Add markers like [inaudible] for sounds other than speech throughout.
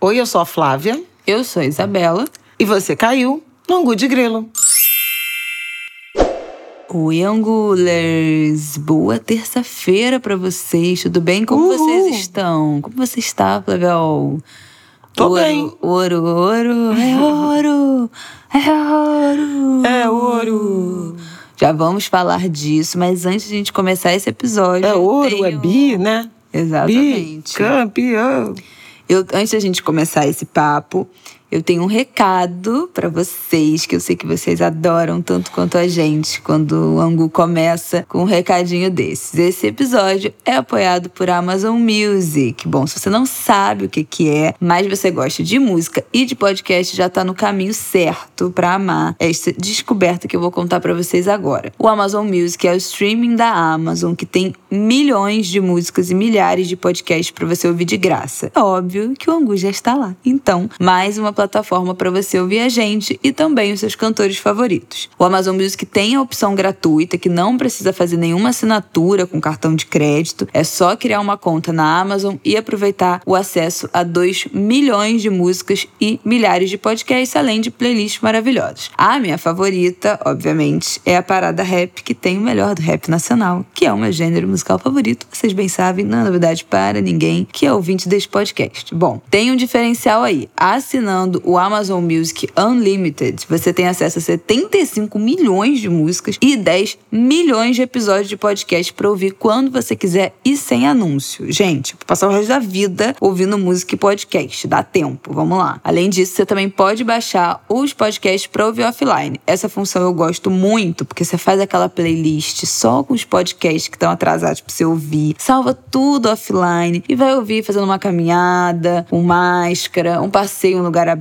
Oi, eu sou a Flávia. Eu sou a Isabela. E você caiu no Angu de Grilo. Oi, Angulers! Boa terça-feira para vocês. Tudo bem? Como Uhul. vocês estão? Como você está, Flaviol? Tô ouro, bem. Ouro, ouro, é ouro, é ouro. É ouro. Já vamos falar disso, mas antes de a gente começar esse episódio. É ouro, é tenho- bi, né? Exatamente. Bicampeão. Eu, antes da gente começar esse papo, eu tenho um recado pra vocês, que eu sei que vocês adoram tanto quanto a gente, quando o Angu começa com um recadinho desses. Esse episódio é apoiado por Amazon Music. Bom, se você não sabe o que, que é, mas você gosta de música e de podcast, já tá no caminho certo pra amar esta descoberta que eu vou contar pra vocês agora. O Amazon Music é o streaming da Amazon que tem milhões de músicas e milhares de podcasts pra você ouvir de graça. É óbvio que o Angu já está lá. Então, mais uma plataforma para você ouvir a gente e também os seus cantores favoritos. O Amazon Music tem a opção gratuita que não precisa fazer nenhuma assinatura com cartão de crédito. É só criar uma conta na Amazon e aproveitar o acesso a 2 milhões de músicas e milhares de podcasts, além de playlists maravilhosas. A minha favorita, obviamente, é a Parada Rap, que tem o melhor do rap nacional, que é o meu gênero musical favorito. Vocês bem sabem, não é novidade para ninguém que é ouvinte deste podcast. Bom, tem um diferencial aí. Assinando o Amazon Music Unlimited, você tem acesso a 75 milhões de músicas e 10 milhões de episódios de podcast para ouvir quando você quiser e sem anúncio. Gente, passar o resto da vida ouvindo música e podcast. Dá tempo, vamos lá. Além disso, você também pode baixar os podcasts para ouvir offline. Essa função eu gosto muito, porque você faz aquela playlist só com os podcasts que estão atrasados para você ouvir, salva tudo offline e vai ouvir fazendo uma caminhada, com máscara, um passeio em um lugar aberto,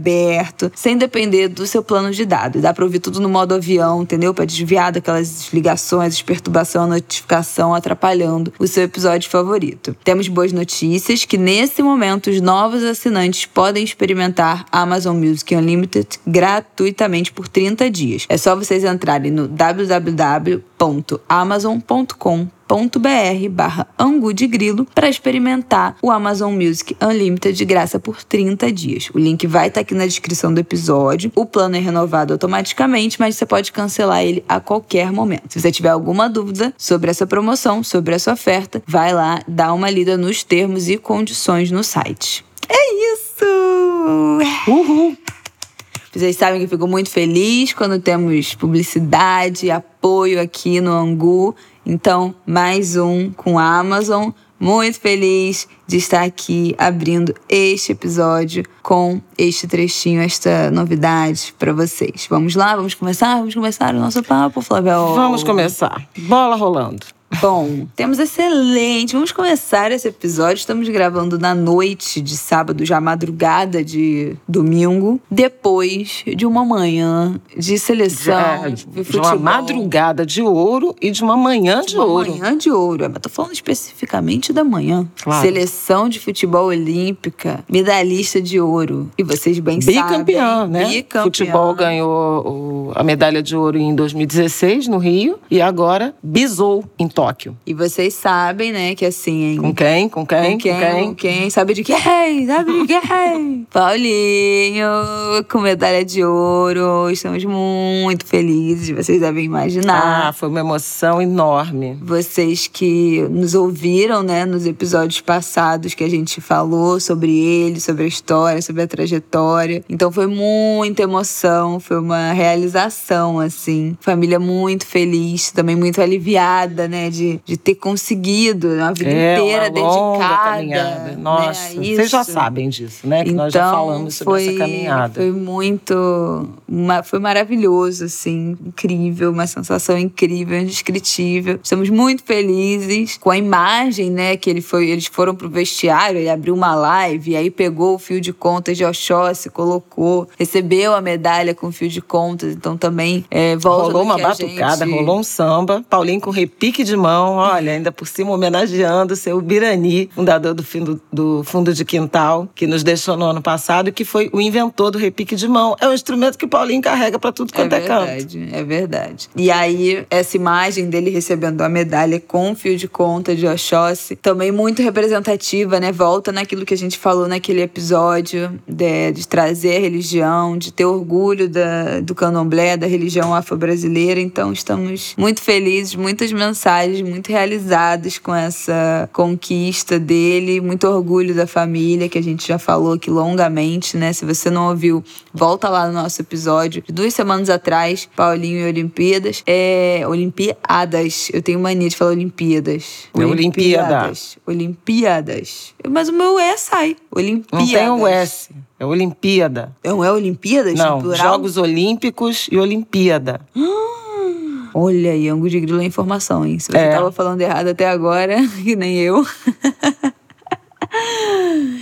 sem depender do seu plano de dados. Dá para ouvir tudo no modo avião, entendeu? Para desviar daquelas ligações, perturbação, notificação atrapalhando o seu episódio favorito. Temos boas notícias que nesse momento os novos assinantes podem experimentar Amazon Music Unlimited gratuitamente por 30 dias. É só vocês entrarem no www.amazon.com .br barra Angu de Grilo para experimentar o Amazon Music Unlimited de graça por 30 dias. O link vai estar aqui na descrição do episódio. O plano é renovado automaticamente, mas você pode cancelar ele a qualquer momento. Se você tiver alguma dúvida sobre essa promoção, sobre essa oferta, vai lá dar uma lida nos termos e condições no site. É isso! Uhul. Vocês sabem que eu fico muito feliz quando temos publicidade, apoio aqui no Angu. Então, mais um com a Amazon. Muito feliz de estar aqui abrindo este episódio com este trechinho, esta novidade para vocês. Vamos lá, vamos começar? Vamos começar o nosso papo, Flávio? Vamos começar. Bola rolando. Bom, temos excelente. Vamos começar esse episódio. Estamos gravando na noite de sábado, já madrugada de domingo, depois de uma manhã de seleção de de uma madrugada de ouro e de uma manhã de, Uma ouro. manhã de ouro, é, mas tô falando especificamente da manhã. Claro. Seleção de futebol olímpica, medalhista de ouro. E vocês bem Bicampeã, sabem. né? Bicampeã. Futebol ganhou o- a medalha de ouro em 2016 no Rio e agora bisou em Tóquio. E vocês sabem, né, que assim, Com quem? Com quem? Com quem? Com quem? Sabe de quem? Sabe de quem? [laughs] Paulinho, com medalha de ouro. Estamos muito felizes, vocês devem imaginar. Ah, foi uma emoção enorme. Vocês que nos ouviram, né, nos episódios passados que a gente falou sobre ele, sobre a história, sobre a trajetória. Então foi muita emoção, foi uma realização, assim. Família muito feliz, também muito aliviada, né, de, de ter conseguido uma vida É, inteira uma longa dedicada. caminhada. né, Nossa, a vocês já sabem disso, né? Que então, nós já falamos sobre foi, essa caminhada. Foi muito. uma- foi maravilhoso, assim. Incrível, uma sensação incrível, indescritível. Estamos muito felizes com a imagem, né? Que ele foi, eles foram pro vestiário, ele abriu uma live, e aí pegou o fio de contas de Oxóssi, colocou, recebeu a medalha com fio de contas. Então também é, volta Rolou uma batucada, gente- rolou um samba. Paulinho com repique de de mão, olha, ainda por cima homenageando o seu Birani, fundador do fundo, do fundo de Quintal, que nos deixou no ano passado e que foi o inventor do repique de mão. É um instrumento que o Paulinho carrega para tudo quanto é, é verdade, É verdade. E aí, essa imagem dele recebendo a medalha com fio de conta de Oxóssi, também muito representativa, né? Volta naquilo que a gente falou naquele episódio de, de trazer a religião, de ter orgulho da, do candomblé, da religião afro-brasileira. Então, estamos muito felizes, muitas mensagens, muito realizados com essa conquista dele, muito orgulho da família, que a gente já falou aqui longamente, né? Se você não ouviu, volta lá no nosso episódio de duas semanas atrás, Paulinho e Olimpíadas. É. Olimpíadas. Eu tenho mania de falar Olimpíadas. É Olimpíadas. Olimpíadas. Mas o meu E sai. Olimpíadas. Não tem o S. É Olimpíada. Não é Olimpíadas? Não, Jogos Olímpicos e Olimpíada. Olha, aí, de Grilo é informação, hein? Se você estava é. falando errado até agora, [laughs] que nem eu.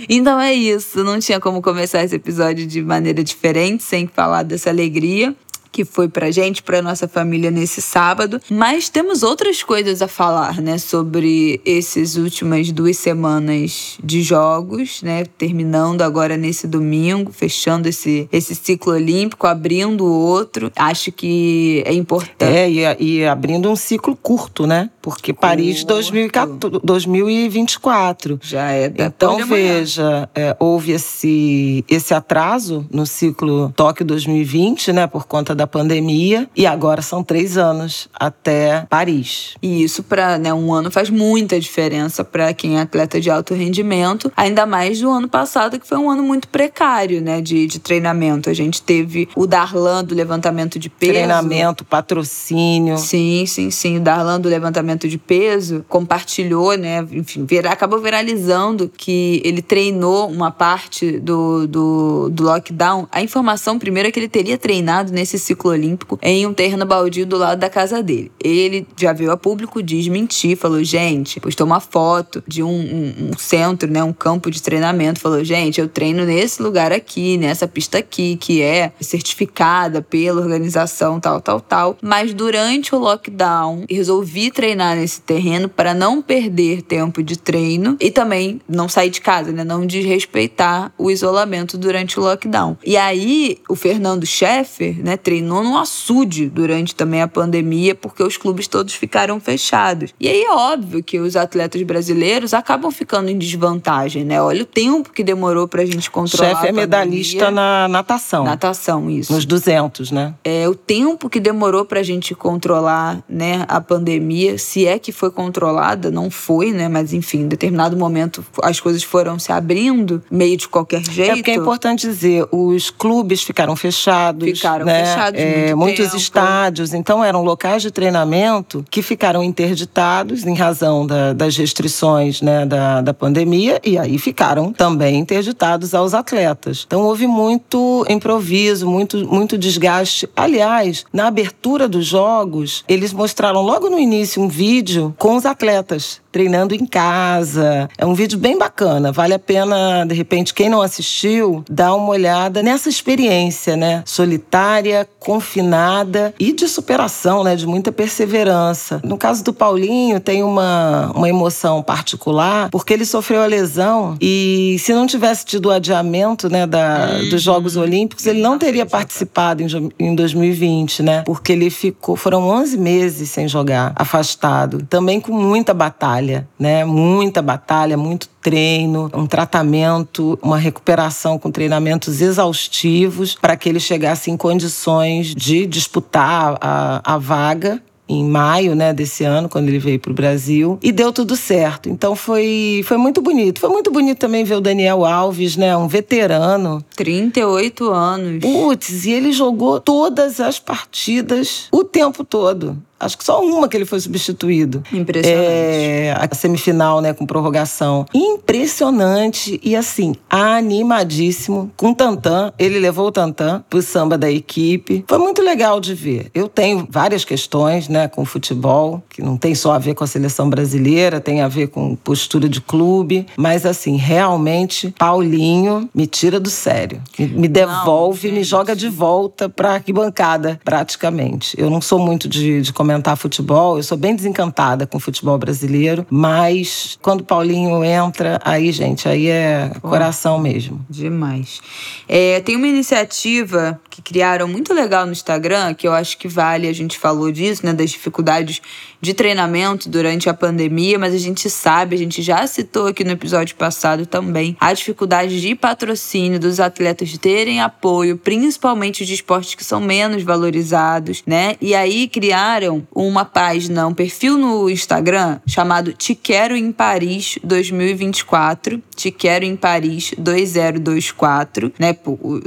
Então é isso, não tinha como começar esse episódio de maneira diferente, sem falar dessa alegria que foi pra gente, pra nossa família nesse sábado. Mas temos outras coisas a falar, né, sobre esses últimas duas semanas de jogos, né, terminando agora nesse domingo, fechando esse, esse ciclo olímpico, abrindo outro. Acho que é importante. É, e, e abrindo um ciclo curto, né? Porque curto. Paris 2014, 2024. Já é da Então, veja, é, houve esse, esse atraso no ciclo Tóquio 2020, né, por conta da da pandemia e agora são três anos até Paris. E isso para né, um ano faz muita diferença para quem é atleta de alto rendimento, ainda mais do ano passado que foi um ano muito precário, né, de, de treinamento. A gente teve o Darlan do levantamento de peso. Treinamento, patrocínio. Sim, sim, sim. O Darlan do levantamento de peso compartilhou, né, enfim, vir, acabou viralizando que ele treinou uma parte do, do, do lockdown. A informação primeiro é que ele teria treinado nesse ciclo olímpico em um terreno baldio do lado da casa dele. Ele já veio a público desmentir, falou, gente, postou uma foto de um, um, um centro, né, um campo de treinamento, falou, gente, eu treino nesse lugar aqui, nessa pista aqui, que é certificada pela organização tal, tal, tal. Mas durante o lockdown, resolvi treinar nesse terreno para não perder tempo de treino e também não sair de casa, né, não desrespeitar o isolamento durante o lockdown. E aí, o Fernando Scheffer, né, treinou no açude durante também a pandemia, porque os clubes todos ficaram fechados. E aí é óbvio que os atletas brasileiros acabam ficando em desvantagem, né? Olha o tempo que demorou pra gente controlar. Chefe é medalhista na natação. Natação, isso. Nos 200, né? É o tempo que demorou pra gente controlar, né, a pandemia, se é que foi controlada, não foi, né? Mas enfim, em determinado momento as coisas foram se abrindo, meio de qualquer jeito. É porque é importante dizer, os clubes ficaram fechados. Ficaram né? fechados é, muitos tempo. estádios. Então, eram locais de treinamento que ficaram interditados em razão da, das restrições né, da, da pandemia e aí ficaram também interditados aos atletas. Então, houve muito improviso, muito, muito desgaste. Aliás, na abertura dos jogos, eles mostraram logo no início um vídeo com os atletas treinando em casa. É um vídeo bem bacana, vale a pena, de repente, quem não assistiu, dar uma olhada nessa experiência, né? Solitária, confinada e de superação, né? De muita perseverança. No caso do Paulinho, tem uma, uma emoção particular, porque ele sofreu a lesão e se não tivesse tido o adiamento, né, da, uhum. dos Jogos Olímpicos, ele não teria participado em, em 2020, né? Porque ele ficou, foram 11 meses sem jogar, afastado, também com muita batalha batalha, né? Muita batalha, muito treino, um tratamento, uma recuperação com treinamentos exaustivos para que ele chegasse em condições de disputar a, a vaga em maio né, desse ano, quando ele veio para o Brasil, e deu tudo certo. Então foi, foi muito bonito. Foi muito bonito também ver o Daniel Alves, né, um veterano. 38 anos. Putz, e ele jogou todas as partidas o tempo todo. Acho que só uma que ele foi substituído. Impressionante. É, a semifinal, né, com prorrogação. Impressionante e assim, animadíssimo com o Tantan. Ele levou o Tantan pro samba da equipe. Foi muito legal de ver. Eu tenho várias questões, né, com o futebol, que não tem só a ver com a seleção brasileira, tem a ver com postura de clube, mas assim, realmente Paulinho me tira do sério. Me, me devolve, não, me joga de volta pra arquibancada, praticamente. Eu não sou muito de, de comentar comentar futebol. Eu sou bem desencantada com o futebol brasileiro, mas quando o Paulinho entra, aí, gente, aí é coração mesmo. Demais. É, tem uma iniciativa que criaram muito legal no Instagram, que eu acho que vale, a gente falou disso, né, das dificuldades de treinamento durante a pandemia, mas a gente sabe, a gente já citou aqui no episódio passado também, a dificuldade de patrocínio dos atletas terem apoio, principalmente de esportes que são menos valorizados, né? E aí criaram uma página, um perfil no Instagram chamado Te Quero em Paris 2024, Te Quero em Paris 2024, né,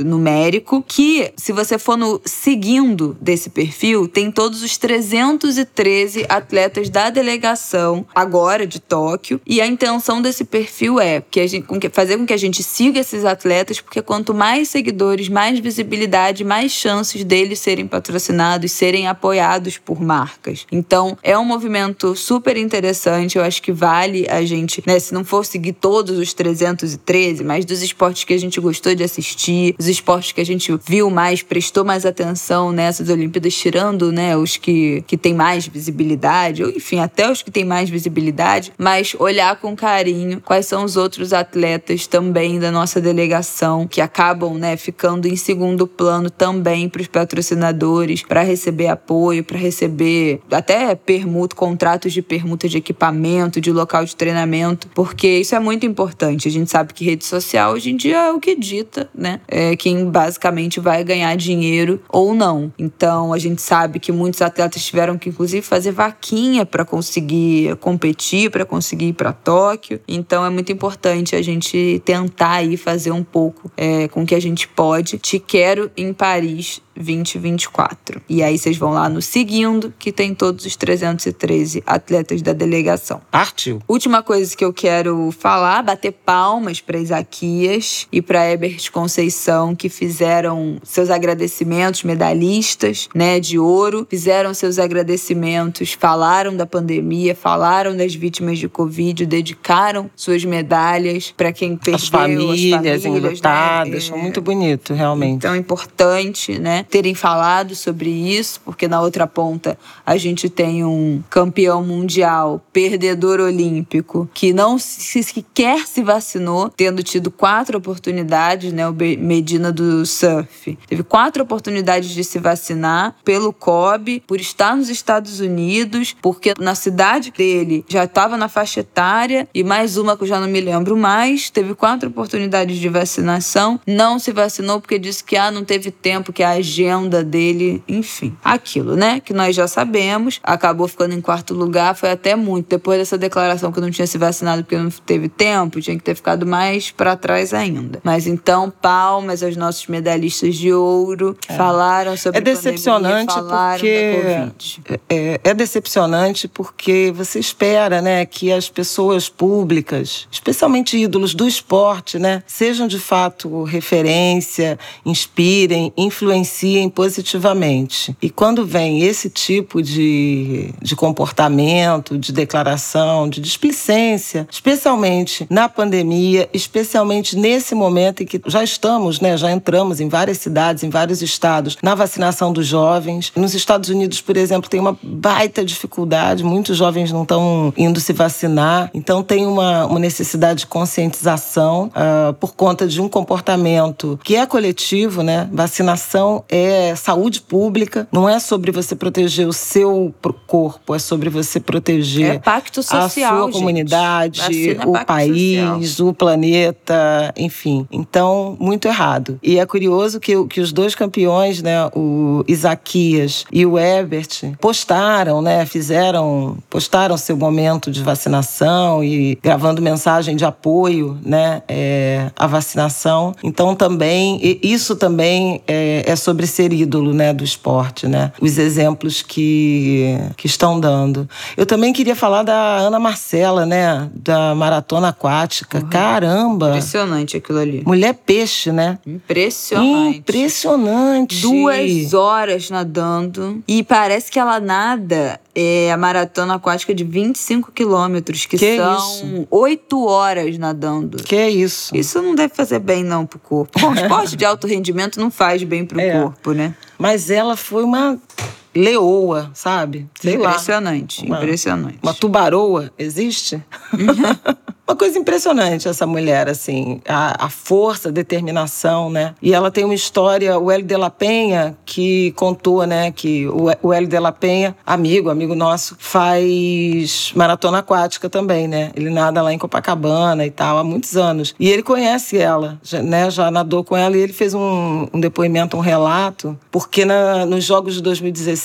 numérico, que se você for no seguindo desse perfil, tem todos os 313 atletas atletas da delegação agora de Tóquio. E a intenção desse perfil é que a gente, fazer com que a gente siga esses atletas, porque quanto mais seguidores, mais visibilidade, mais chances deles serem patrocinados, serem apoiados por marcas. Então, é um movimento super interessante. Eu acho que vale a gente, né, se não for seguir todos os 313, mas dos esportes que a gente gostou de assistir, os esportes que a gente viu mais, prestou mais atenção nessas Olimpíadas, tirando, né, os que, que têm mais visibilidade visibilidade, ou enfim, até os que têm mais visibilidade, mas olhar com carinho quais são os outros atletas também da nossa delegação que acabam, né, ficando em segundo plano também para os patrocinadores, para receber apoio, para receber até permuta, contratos de permuta de equipamento, de local de treinamento, porque isso é muito importante. A gente sabe que rede social hoje em dia é o que dita, né? É quem basicamente vai ganhar dinheiro ou não. Então a gente sabe que muitos atletas tiveram que inclusive fazer vaquinha vaquinha para conseguir competir, para conseguir ir para Tóquio. Então é muito importante a gente tentar aí fazer um pouco é, com o que a gente pode. Te quero em Paris 2024. E aí vocês vão lá no seguindo, que tem todos os 313 atletas da delegação. Partiu. Última coisa que eu quero falar, bater palmas para Isaquias e para Ebert Conceição, que fizeram seus agradecimentos medalhistas, né, de ouro, fizeram seus agradecimentos, falaram da pandemia, falaram das vítimas de Covid, dedicaram suas medalhas para quem perdeu, as famílias, as famílias enlutadas, né? é... muito bonito, realmente. Então é importante, né? Terem falado sobre isso, porque na outra ponta a gente tem um campeão mundial, perdedor olímpico, que não sequer se vacinou, tendo tido quatro oportunidades, né? O Medina do surf. Teve quatro oportunidades de se vacinar pelo COB, por estar nos Estados Unidos, porque na cidade dele já estava na faixa etária, e mais uma que eu já não me lembro mais, teve quatro oportunidades de vacinação, não se vacinou porque disse que ah, não teve tempo, que a agenda dele, enfim. Aquilo, né? Que nós já sabemos. Acabou ficando em quarto lugar, foi até muito. Depois dessa declaração que não tinha se vacinado porque não teve tempo, tinha que ter ficado mais para trás ainda. Mas então, palmas aos nossos medalhistas de ouro. É. Falaram sobre é decepcionante pandemia, porque é, é decepcionante porque você espera, né, que as pessoas públicas, especialmente ídolos do esporte, né, sejam de fato referência, inspirem, influenciem influenciem positivamente. E quando vem esse tipo de, de comportamento, de declaração, de displicência, especialmente na pandemia, especialmente nesse momento em que já estamos, né, já entramos em várias cidades, em vários estados, na vacinação dos jovens. Nos Estados Unidos, por exemplo, tem uma baita dificuldade, muitos jovens não estão indo se vacinar, então tem uma, uma necessidade de conscientização uh, por conta de um comportamento que é coletivo, né? Vacinação é saúde pública, não é sobre você proteger o seu corpo, é sobre você proteger é pacto social, a sua gente. comunidade, é o país, social. o planeta, enfim. Então, muito errado. E é curioso que, que os dois campeões, né, o Isaquias e o Ebert, postaram, né, fizeram, postaram seu momento de vacinação e gravando mensagem de apoio, né, é, à vacinação. Então, também, isso também é, é sobre ser ídolo né, do esporte, né? Os exemplos que, que estão dando. Eu também queria falar da Ana Marcela, né? Da maratona aquática. Uhum. Caramba! Impressionante aquilo ali. Mulher peixe, né? Impressionante. Impressionante. Duas horas nadando. E parece que ela nada é a maratona aquática de 25 quilômetros, que, que são oito horas nadando. Que isso? Isso não deve fazer bem, não, pro corpo. Bom, [laughs] esporte de alto rendimento não faz bem pro é. corpo, né? Mas ela foi uma leoa, sabe? Sei impressionante, lá. impressionante. Uma, uma tubaroa existe? [laughs] Uma coisa impressionante essa mulher, assim, a, a, força, a determinação, né? E ela tem uma história, o Hélio de la Penha, que contou, né, que o, o Hélio de la Penha, amigo, amigo nosso, faz maratona aquática também, né? Ele nada lá em Copacabana e tal, há muitos anos. E ele conhece ela, já, né? Já nadou com ela e ele fez um, um depoimento, um relato, porque na, nos Jogos de 2016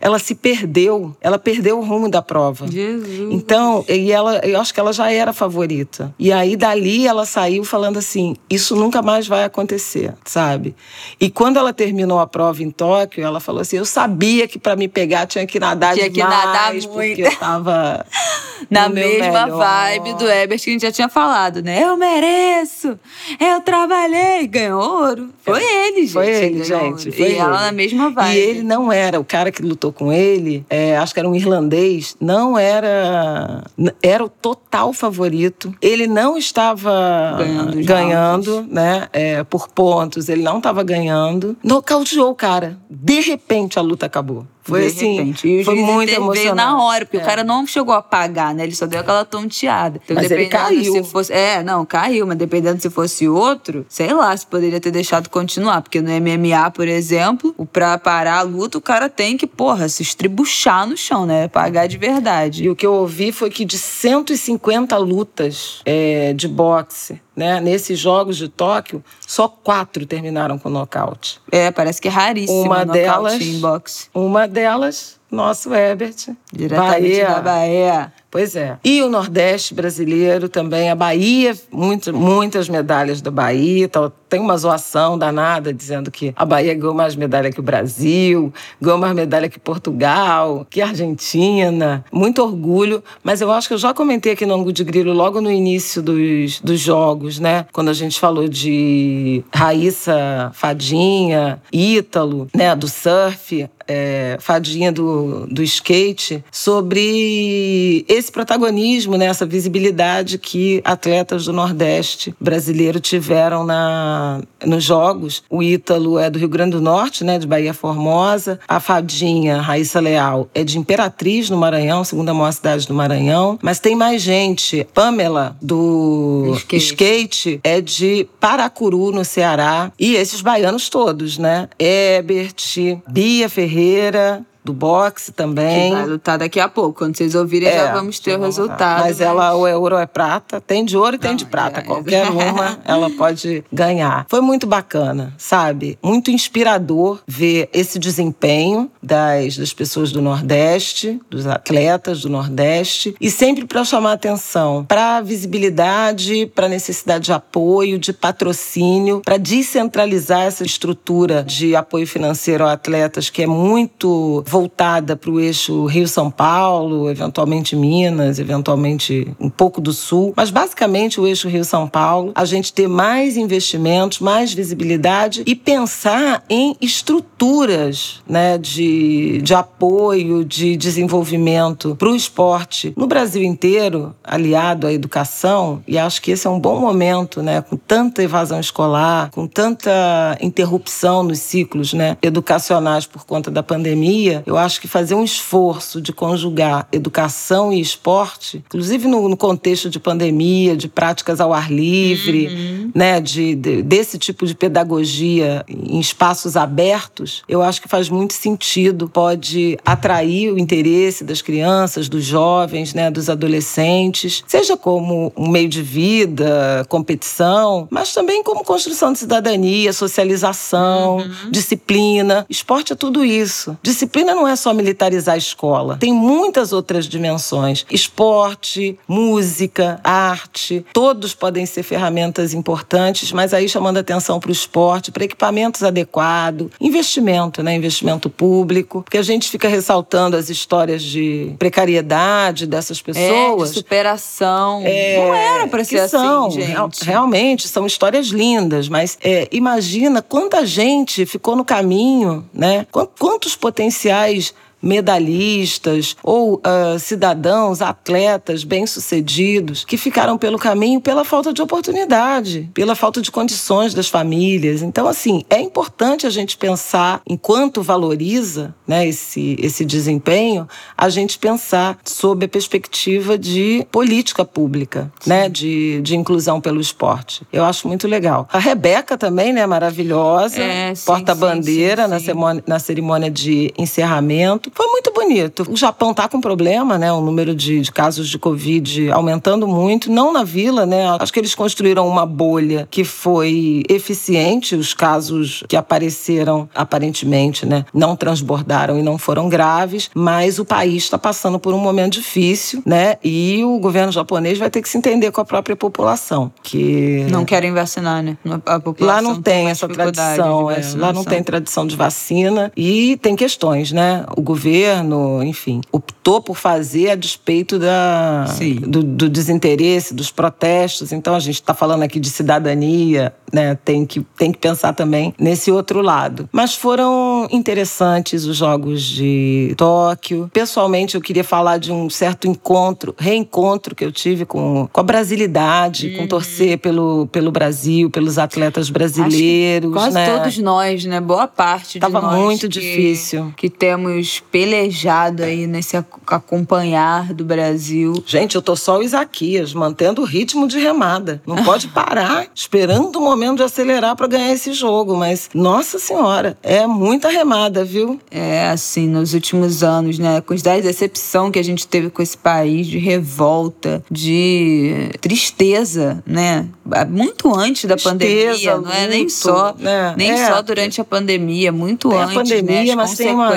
ela se perdeu, ela perdeu o rumo da prova. Jesus. Então, e ela, eu acho que ela já era favorita favorita. E aí dali ela saiu falando assim: isso nunca mais vai acontecer, sabe? E quando ela terminou a prova em Tóquio, ela falou assim: eu sabia que para me pegar tinha que nadar tinha demais, que nadar muito. porque eu tava [laughs] na mesma vibe do Ebert que a gente já tinha falado, né? Eu mereço, eu trabalhei, ganhou ouro. Foi é. ele, gente. Foi ele, gente. Foi e ele. ela na mesma vibe. E ele não era, o cara que lutou com ele, é, acho que era um irlandês, não era. Era o total favorito. Ele não estava ganhando, ganhando né? É, por pontos, ele não estava ganhando. Nocauteou o cara. De repente a luta acabou. Foi assim. E foi muito emocionante. Veio na hora, porque é. o cara não chegou a pagar, né? Ele só deu aquela tonteada. Então, mas ele caiu. Se fosse, é, não, caiu, mas dependendo se fosse outro, sei lá, se poderia ter deixado continuar. Porque no MMA, por exemplo, pra parar a luta, o cara tem que, porra, se estribuchar no chão, né? Pagar de verdade. E o que eu ouvi foi que de 150 lutas é, de boxe, né, nesses Jogos de Tóquio, só quatro terminaram com nocaute. É, parece que é raríssimo uma delas, em boxe. Uma delas, nosso Herbert. Diretamente Bahia. da Bahia. Pois é. E o Nordeste brasileiro também, a Bahia, muito, muitas medalhas da Bahia. Então, tem uma zoação danada dizendo que a Bahia ganhou mais medalha que o Brasil, ganhou mais medalha que Portugal, que Argentina. Muito orgulho, mas eu acho que eu já comentei aqui no Angu de Grilo logo no início dos, dos jogos, né? Quando a gente falou de Raíssa Fadinha, Ítalo, né? Do surf, é, Fadinha do, do skate, sobre esse protagonismo, né, essa visibilidade que atletas do Nordeste brasileiro tiveram na, nos Jogos. O Ítalo é do Rio Grande do Norte, né, de Bahia Formosa. A Fadinha, Raíssa Leal, é de Imperatriz, no Maranhão, segunda maior cidade do Maranhão. Mas tem mais gente. Pamela, do skate, skate é de Paracuru, no Ceará. E esses baianos todos, né? Ebert, Bia Ferreira, Oliveira, do boxe também. Que vai lutar daqui a pouco. Quando vocês ouvirem, é, já vamos ter o resultado. Mas, mas, ela, o euro é prata, tem de ouro e tem Não, de prata. É, Qualquer é. [laughs] uma ela pode ganhar. Foi muito bacana, sabe? Muito inspirador ver esse desempenho das, das pessoas do Nordeste, dos atletas do Nordeste, e sempre para chamar atenção para a visibilidade, para a necessidade de apoio, de patrocínio, para descentralizar essa estrutura de apoio financeiro a atletas que é muito voltada para o eixo Rio-São Paulo, eventualmente Minas, eventualmente um pouco do Sul, mas basicamente o eixo Rio-São Paulo, a gente ter mais investimentos, mais visibilidade e pensar em estruturas né, de, de apoio, de desenvolvimento para o esporte no Brasil inteiro, aliado à educação, e acho que esse é um bom momento, né, com tanta evasão escolar, com tanta interrupção nos ciclos né, educacionais por conta da pandemia, eu acho que fazer um esforço de conjugar educação e esporte, inclusive no, no contexto de pandemia, de práticas ao ar livre, uhum. né, de, de, desse tipo de pedagogia em espaços abertos, eu acho que faz muito sentido, pode atrair o interesse das crianças, dos jovens, né, dos adolescentes, seja como um meio de vida, competição, mas também como construção de cidadania, socialização, uhum. disciplina. Esporte é tudo isso. Disciplina não é só militarizar a escola, tem muitas outras dimensões. Esporte, música, arte, todos podem ser ferramentas importantes, mas aí chamando atenção para o esporte, para equipamentos adequados, investimento, né? Investimento público, porque a gente fica ressaltando as histórias de precariedade dessas pessoas. É, de superação. É, não era para ser são, assim, gente. Realmente, são histórias lindas, mas é, imagina quanta gente ficou no caminho, né? Quantos potenciais sociais medalhistas ou uh, cidadãos, atletas bem-sucedidos que ficaram pelo caminho pela falta de oportunidade, pela falta de condições das famílias. Então, assim, é importante a gente pensar, enquanto valoriza né, esse, esse desempenho, a gente pensar sob a perspectiva de política pública, né, de, de inclusão pelo esporte. Eu acho muito legal. A Rebeca também, né, maravilhosa, é, porta-bandeira na, na cerimônia de encerramento. Foi muito bonito. O Japão está com problema, né, o número de, de casos de Covid aumentando muito, não na vila, né, acho que eles construíram uma bolha que foi eficiente, os casos que apareceram aparentemente, né, não transbordaram e não foram graves, mas o país está passando por um momento difícil, né, e o governo japonês vai ter que se entender com a própria população, que não querem vacinar, né? A população lá não tem, tem essa tradição, é, lá não tem tradição de vacina. E tem questões, né? O governo, enfim, optou por fazer a despeito da, do, do desinteresse, dos protestos. Então a gente está falando aqui de cidadania, né? Tem que, tem que pensar também nesse outro lado. Mas foram interessantes os Jogos de Tóquio. Pessoalmente, eu queria falar de um certo encontro, reencontro que eu tive com, com a brasilidade, uhum. com torcer pelo, pelo Brasil, pelos atletas brasileiros. quase né? todos nós, né? Boa parte de Tava nós. muito que, difícil. Que temos pelejado aí nesse acompanhar do Brasil. Gente, eu tô só o Isaquias, mantendo o ritmo de remada. Não pode [laughs] parar, esperando o momento de acelerar para ganhar esse jogo. Mas, nossa senhora, é muita remada, viu? É, assim, nos últimos anos, né? A quantidade de decepção que a gente teve com esse país, de revolta, de tristeza, né? Muito antes da tristeza, pandemia, não é nem só, né? nem é. só durante a pandemia, muito antes, a pandemia, né? As mas tem uma,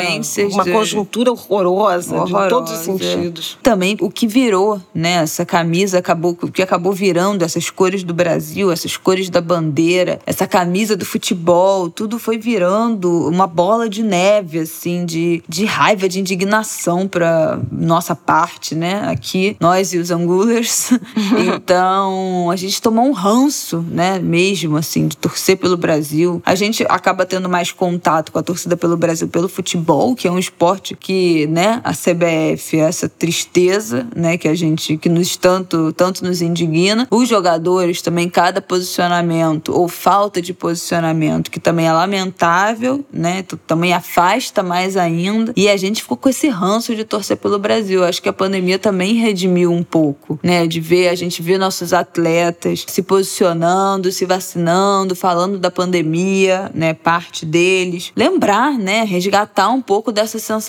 uma conjuntura horrorosa, horrorosa, de todos os sentidos. Também o que virou, né? Essa camisa acabou, o que acabou virando essas cores do Brasil, essas cores da bandeira, essa camisa do futebol, tudo foi virando uma bola de neve, assim, de, de raiva, de indignação para nossa parte, né? Aqui, nós e os angulers. [laughs] então, a gente tomou um ranço, né? Mesmo, assim, de torcer pelo Brasil. A gente acaba tendo mais contato com a torcida pelo Brasil pelo futebol, que é um esporte que, né? A CBF, essa tristeza, né? Que a gente, que nos tanto, tanto nos indigna. Os jogadores também, cada posicionamento ou falta de posicionamento, que também é lamentável, né? Também afasta mais ainda. E a gente ficou com esse ranço de torcer pelo Brasil. Acho que a pandemia também redimiu um pouco, né? De ver, a gente ver nossos atletas se posicionando, se vacinando, falando da pandemia, né? Parte deles. Lembrar, né? Resgatar um pouco dessa sensação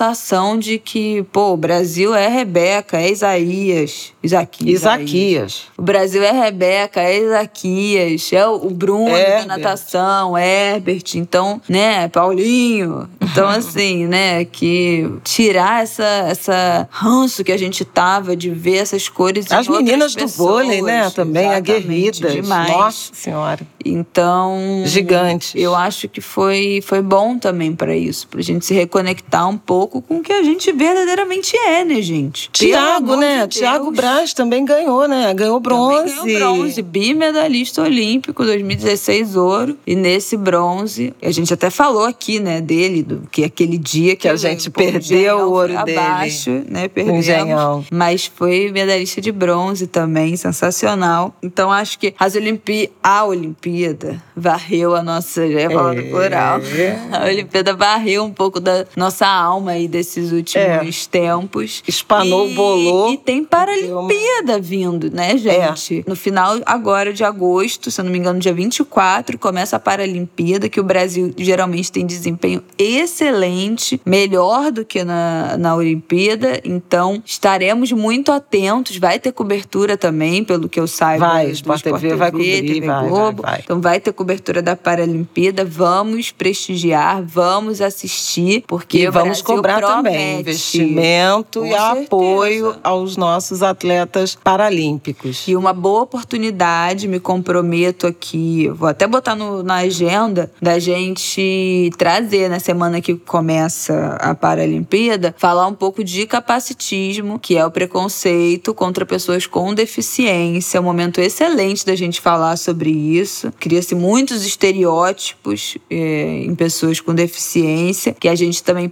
de que, pô, o Brasil é Rebeca, é Isaías. Isaquias. Isaquias. O Brasil é Rebeca, é Isaquias, é o Bruno Herbert. da natação, Herbert. Então, né? Paulinho. Então, [laughs] assim, né? Que tirar essa, essa ranço que a gente tava de ver essas cores As meninas do vôlei, né? Também aguerridas. Demais. Nossa Senhora. Então. Gigante. Eu acho que foi, foi bom também para isso, pra gente se reconectar um pouco com o que a gente verdadeiramente é, né, gente? Tiago, né? De Tiago Braz também ganhou, né? Ganhou bronze. Também ganhou bronze, bimedalista olímpico 2016 ouro. E nesse bronze, a gente até falou aqui, né, dele, do, que aquele dia que, que a gente perdeu o ouro abaixo, dele. né? Perdemos. Engenhão. Mas foi medalhista de bronze também, sensacional. Então acho que as Olimpí a Olimpíada varreu a nossa. Já é. do plural. [laughs] A Olimpíada varreu um pouco da nossa alma aí desses últimos é. tempos. Espanou, e, bolou. E tem Paralimpíada vindo, né, gente? É. No final agora de agosto, se eu não me engano, dia 24, começa a Paralimpíada, que o Brasil geralmente tem desempenho excelente, melhor do que na, na Olimpíada. Então, estaremos muito atentos. Vai ter cobertura também, pelo que eu saiba. Vai, Sport, Sport TV, TV, vai cobrir, TV vai, Globo. Vai, vai. Então, vai ter cobertura da Paralimpíada. Vamos prestigiar, vamos assistir, porque e vamos Brasil promete. também investimento Com e certeza. apoio aos nossos atletas paralímpicos. E uma boa oportunidade, me comprometo aqui, vou até botar no, na agenda da gente trazer na semana que começa a Paralimpíada, falar um pouco de capacitismo, que é o preconceito contra pessoas com deficiência. É um momento excelente da gente falar sobre isso. Cria-se muitos estereótipos é, em pessoas com deficiência, que a gente também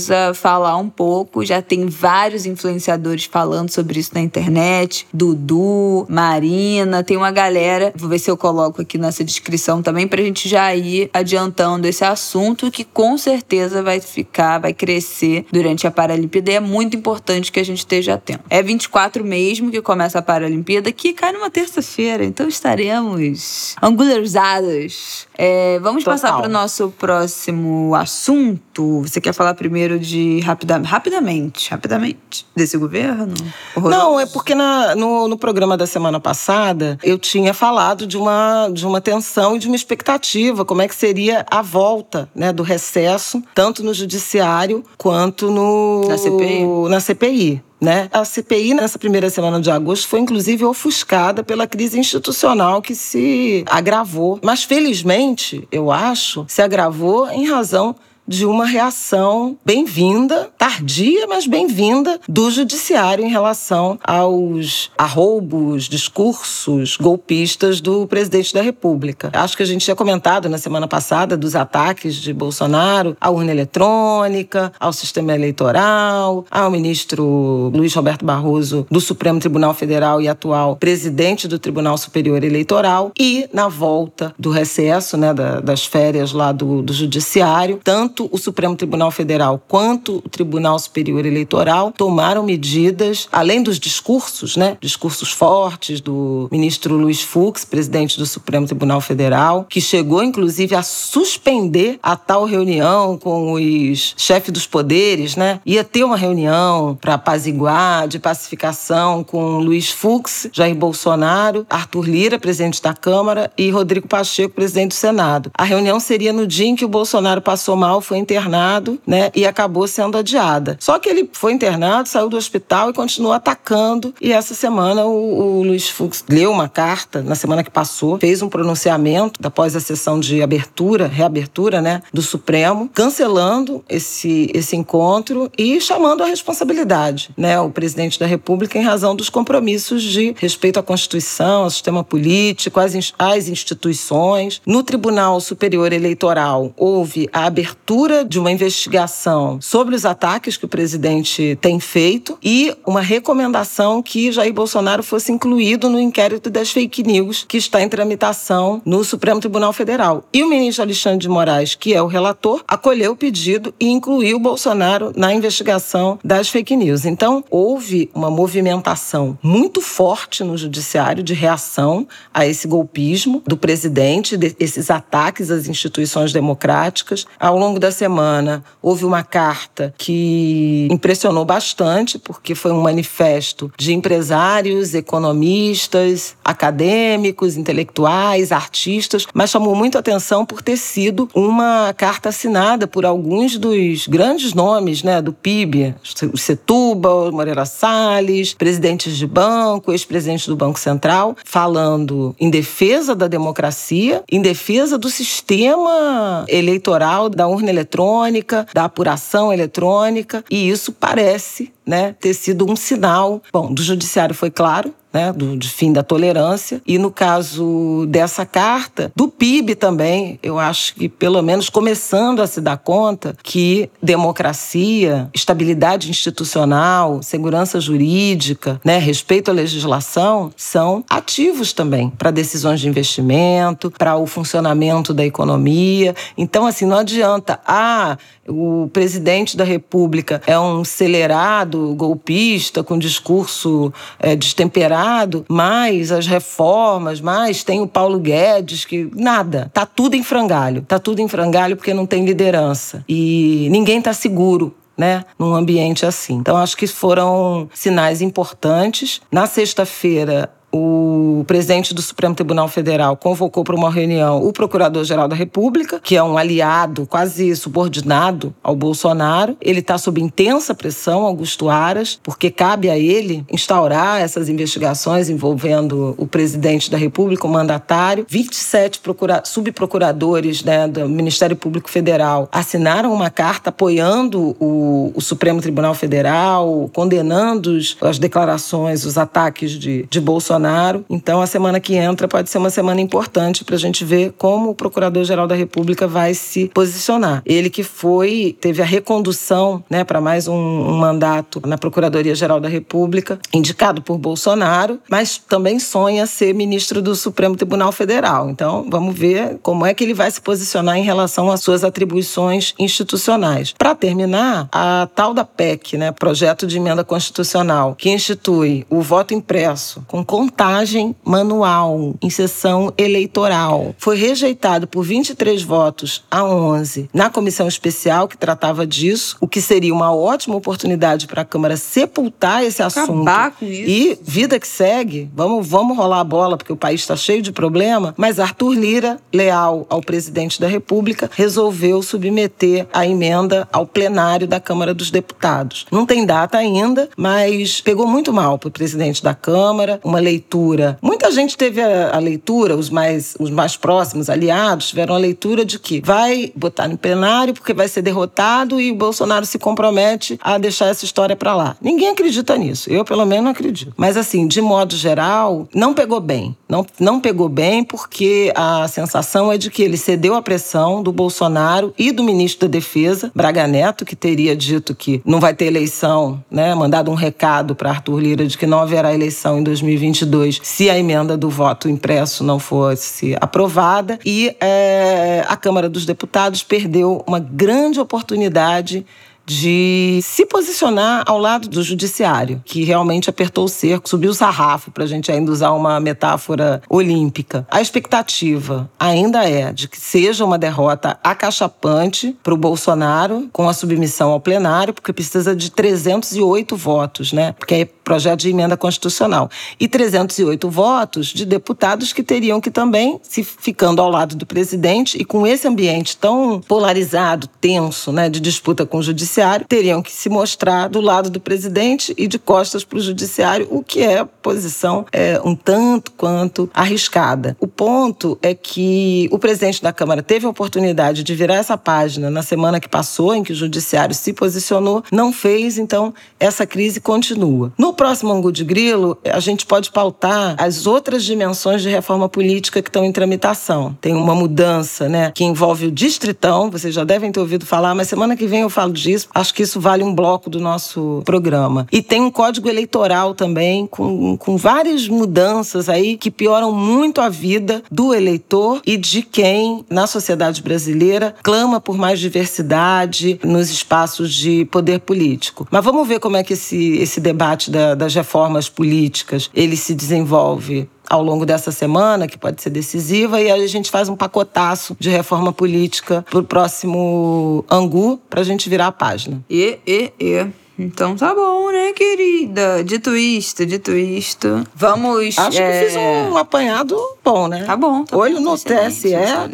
precisa falar um pouco. Já tem vários influenciadores falando sobre isso na internet. Dudu, Marina, tem uma galera. Vou ver se eu coloco aqui nessa descrição também pra gente já ir adiantando esse assunto que com certeza vai ficar, vai crescer durante a Paralimpíada e é muito importante que a gente esteja atento. É 24 mesmo que começa a Paralimpíada, que cai numa terça-feira, então estaremos angularizados. É, vamos Total. passar para o nosso próximo assunto. Você quer falar primeiro de rapida, rapidamente, rapidamente, desse governo? Horroroso? Não, é porque na, no, no programa da semana passada eu tinha falado de uma, de uma tensão e de uma expectativa, como é que seria a volta né, do recesso, tanto no judiciário quanto no, na CPI. Na CPI. Né? A CPI, nessa primeira semana de agosto, foi inclusive ofuscada pela crise institucional que se agravou. Mas, felizmente, eu acho, se agravou em razão de uma reação bem-vinda, tardia, mas bem-vinda, do judiciário em relação aos arroubos, discursos golpistas do presidente da República. Acho que a gente tinha comentado na semana passada dos ataques de Bolsonaro à urna eletrônica, ao sistema eleitoral, ao ministro Luiz Roberto Barroso do Supremo Tribunal Federal e atual presidente do Tribunal Superior Eleitoral e na volta do recesso, né, das férias lá do, do judiciário, tanto tanto o Supremo Tribunal Federal quanto o Tribunal Superior Eleitoral tomaram medidas, além dos discursos, né, discursos fortes do ministro Luiz Fux, presidente do Supremo Tribunal Federal, que chegou inclusive a suspender a tal reunião com os chefes dos poderes, né? Ia ter uma reunião para apaziguar, de pacificação com Luiz Fux, Jair Bolsonaro, Arthur Lira, presidente da Câmara, e Rodrigo Pacheco, presidente do Senado. A reunião seria no dia em que o Bolsonaro passou mal, foi internado, né, e acabou sendo adiada. Só que ele foi internado, saiu do hospital e continuou atacando. E essa semana o, o Luiz Fux leu uma carta na semana que passou, fez um pronunciamento após a sessão de abertura, reabertura, né, do Supremo, cancelando esse esse encontro e chamando a responsabilidade, né, o presidente da República em razão dos compromissos de respeito à Constituição, ao sistema político, às, às instituições. No Tribunal Superior Eleitoral houve a abertura abertura de uma investigação sobre os ataques que o presidente tem feito e uma recomendação que Jair Bolsonaro fosse incluído no inquérito das fake news que está em tramitação no Supremo Tribunal Federal. E o ministro Alexandre de Moraes, que é o relator, acolheu o pedido e incluiu Bolsonaro na investigação das fake news. Então, houve uma movimentação muito forte no judiciário de reação a esse golpismo do presidente, desses ataques às instituições democráticas. Ao longo da semana houve uma carta que impressionou bastante, porque foi um manifesto de empresários, economistas, acadêmicos, intelectuais, artistas, mas chamou muito atenção por ter sido uma carta assinada por alguns dos grandes nomes né, do PIB, o Setúbal, Moreira Salles, presidentes de banco, ex-presidente do Banco Central, falando em defesa da democracia, em defesa do sistema eleitoral da urna eletrônica, da apuração eletrônica, e isso parece né, ter sido um sinal. Bom, do judiciário foi claro, né, do, de fim da tolerância. E no caso dessa carta, do PIB também, eu acho que pelo menos começando a se dar conta que democracia, estabilidade institucional, segurança jurídica, né, respeito à legislação são ativos também para decisões de investimento, para o funcionamento da economia. Então, assim, não adianta, ah, o presidente da República é um acelerado golpista com discurso é, destemperado, mas as reformas, mas tem o Paulo Guedes que nada, tá tudo em frangalho, tá tudo em frangalho porque não tem liderança e ninguém está seguro né, num ambiente assim. Então acho que foram sinais importantes. Na sexta-feira o presidente do Supremo Tribunal Federal convocou para uma reunião o Procurador-Geral da República, que é um aliado quase subordinado ao Bolsonaro. Ele está sob intensa pressão, Augusto Aras, porque cabe a ele instaurar essas investigações envolvendo o presidente da República, o mandatário. 27 subprocuradores né, do Ministério Público Federal assinaram uma carta apoiando o, o Supremo Tribunal Federal, condenando as declarações, os ataques de, de Bolsonaro. Então, a semana que entra pode ser uma semana importante para a gente ver como o Procurador-Geral da República vai se posicionar. Ele que foi, teve a recondução né, para mais um, um mandato na Procuradoria-Geral da República, indicado por Bolsonaro, mas também sonha ser ministro do Supremo Tribunal Federal. Então, vamos ver como é que ele vai se posicionar em relação às suas atribuições institucionais. Para terminar, a tal da PEC, né, projeto de emenda constitucional, que institui o voto impresso com contagem manual em sessão eleitoral, foi rejeitado por 23 votos a 11 na comissão especial que tratava disso, o que seria uma ótima oportunidade para a Câmara sepultar esse assunto. Acabar com isso. E vida que segue, vamos, vamos rolar a bola, porque o país está cheio de problema, mas Arthur Lira, leal ao presidente da República, resolveu submeter a emenda ao plenário da Câmara dos Deputados. Não tem data ainda, mas pegou muito mal para o presidente da Câmara, uma leitura. Muita gente teve a, a leitura, os mais, os mais próximos aliados tiveram a leitura de que vai botar no plenário porque vai ser derrotado e o Bolsonaro se compromete a deixar essa história para lá. Ninguém acredita nisso. Eu, pelo menos, não acredito. Mas, assim, de modo geral, não pegou bem. Não, não pegou bem porque a sensação é de que ele cedeu à pressão do Bolsonaro e do ministro da Defesa, Braga Neto, que teria dito que não vai ter eleição, né? Mandado um recado para Arthur Lira de que não haverá eleição em 2022 se a emenda do voto impresso não fosse aprovada. E é, a Câmara dos Deputados perdeu uma grande oportunidade de se posicionar ao lado do judiciário, que realmente apertou o cerco, subiu o sarrafo, para a gente ainda usar uma metáfora olímpica. A expectativa ainda é de que seja uma derrota acachapante para o Bolsonaro, com a submissão ao plenário, porque precisa de 308 votos, né? Porque é projeto de emenda constitucional. E 308 votos de deputados que teriam que também, se ficando ao lado do presidente e com esse ambiente tão polarizado, tenso, né, de disputa com o judiciário, teriam que se mostrar do lado do presidente e de costas para o judiciário, o que é posição é, um tanto quanto arriscada. O ponto é que o presidente da Câmara teve a oportunidade de virar essa página na semana que passou, em que o judiciário se posicionou, não fez, então essa crise continua. No próximo Angu de Grilo, a gente pode pautar as outras dimensões de reforma política que estão em tramitação. Tem uma mudança né, que envolve o distritão, vocês já devem ter ouvido falar, mas semana que vem eu falo disso Acho que isso vale um bloco do nosso programa. E tem um código eleitoral também, com, com várias mudanças aí que pioram muito a vida do eleitor e de quem, na sociedade brasileira, clama por mais diversidade nos espaços de poder político. Mas vamos ver como é que esse, esse debate da, das reformas políticas ele se desenvolve ao longo dessa semana, que pode ser decisiva, e aí a gente faz um pacotaço de reforma política para o próximo Angu, para a gente virar a página. E, e, e. Então tá bom, né, querida? Dito isto, dito isto, vamos. Acho é... que fiz um apanhado bom, né? Tá bom. Tá olho bom, no TSE,